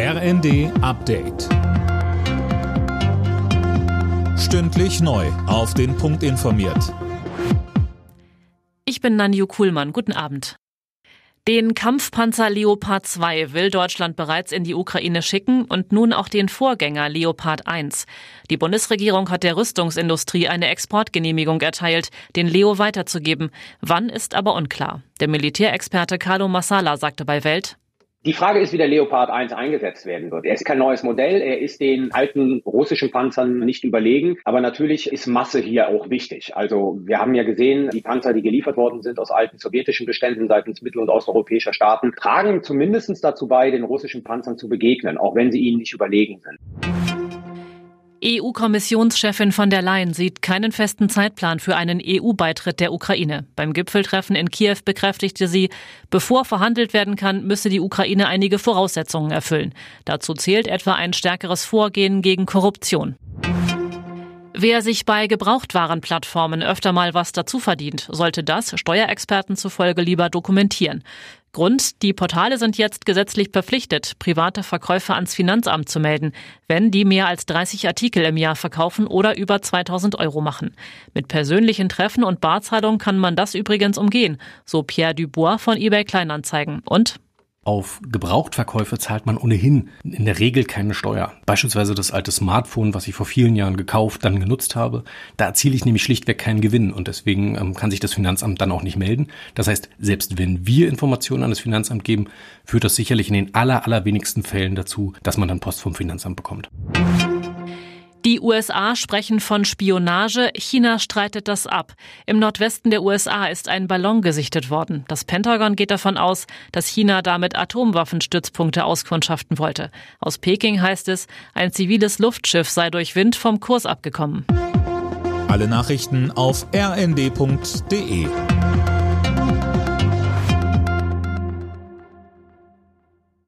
RND Update. Stündlich neu. Auf den Punkt informiert. Ich bin Nanju Kuhlmann. Guten Abend. Den Kampfpanzer Leopard 2 will Deutschland bereits in die Ukraine schicken und nun auch den Vorgänger Leopard 1. Die Bundesregierung hat der Rüstungsindustrie eine Exportgenehmigung erteilt, den Leo weiterzugeben. Wann ist aber unklar. Der Militärexperte Carlo Massala sagte bei Welt, die Frage ist, wie der Leopard 1 eingesetzt werden wird. Er ist kein neues Modell, er ist den alten russischen Panzern nicht überlegen, aber natürlich ist Masse hier auch wichtig. Also wir haben ja gesehen, die Panzer, die geliefert worden sind aus alten sowjetischen Beständen seitens mittel- und osteuropäischer Staaten, tragen zumindest dazu bei, den russischen Panzern zu begegnen, auch wenn sie ihnen nicht überlegen sind. EU-Kommissionschefin von der Leyen sieht keinen festen Zeitplan für einen EU-Beitritt der Ukraine. Beim Gipfeltreffen in Kiew bekräftigte sie, bevor verhandelt werden kann, müsse die Ukraine einige Voraussetzungen erfüllen. Dazu zählt etwa ein stärkeres Vorgehen gegen Korruption. Wer sich bei Gebrauchtwarenplattformen öfter mal was dazu verdient, sollte das Steuerexperten zufolge lieber dokumentieren. Grund, die Portale sind jetzt gesetzlich verpflichtet, private Verkäufe ans Finanzamt zu melden, wenn die mehr als 30 Artikel im Jahr verkaufen oder über 2000 Euro machen. Mit persönlichen Treffen und Barzahlung kann man das übrigens umgehen, so Pierre Dubois von eBay Kleinanzeigen. Und auf Gebrauchtverkäufe zahlt man ohnehin in der Regel keine Steuer. Beispielsweise das alte Smartphone, was ich vor vielen Jahren gekauft, dann genutzt habe. Da erziele ich nämlich schlichtweg keinen Gewinn und deswegen ähm, kann sich das Finanzamt dann auch nicht melden. Das heißt, selbst wenn wir Informationen an das Finanzamt geben, führt das sicherlich in den aller, allerwenigsten Fällen dazu, dass man dann Post vom Finanzamt bekommt. Die USA sprechen von Spionage, China streitet das ab. Im Nordwesten der USA ist ein Ballon gesichtet worden. Das Pentagon geht davon aus, dass China damit Atomwaffenstützpunkte auskundschaften wollte. Aus Peking heißt es, ein ziviles Luftschiff sei durch Wind vom Kurs abgekommen. Alle Nachrichten auf rnd.de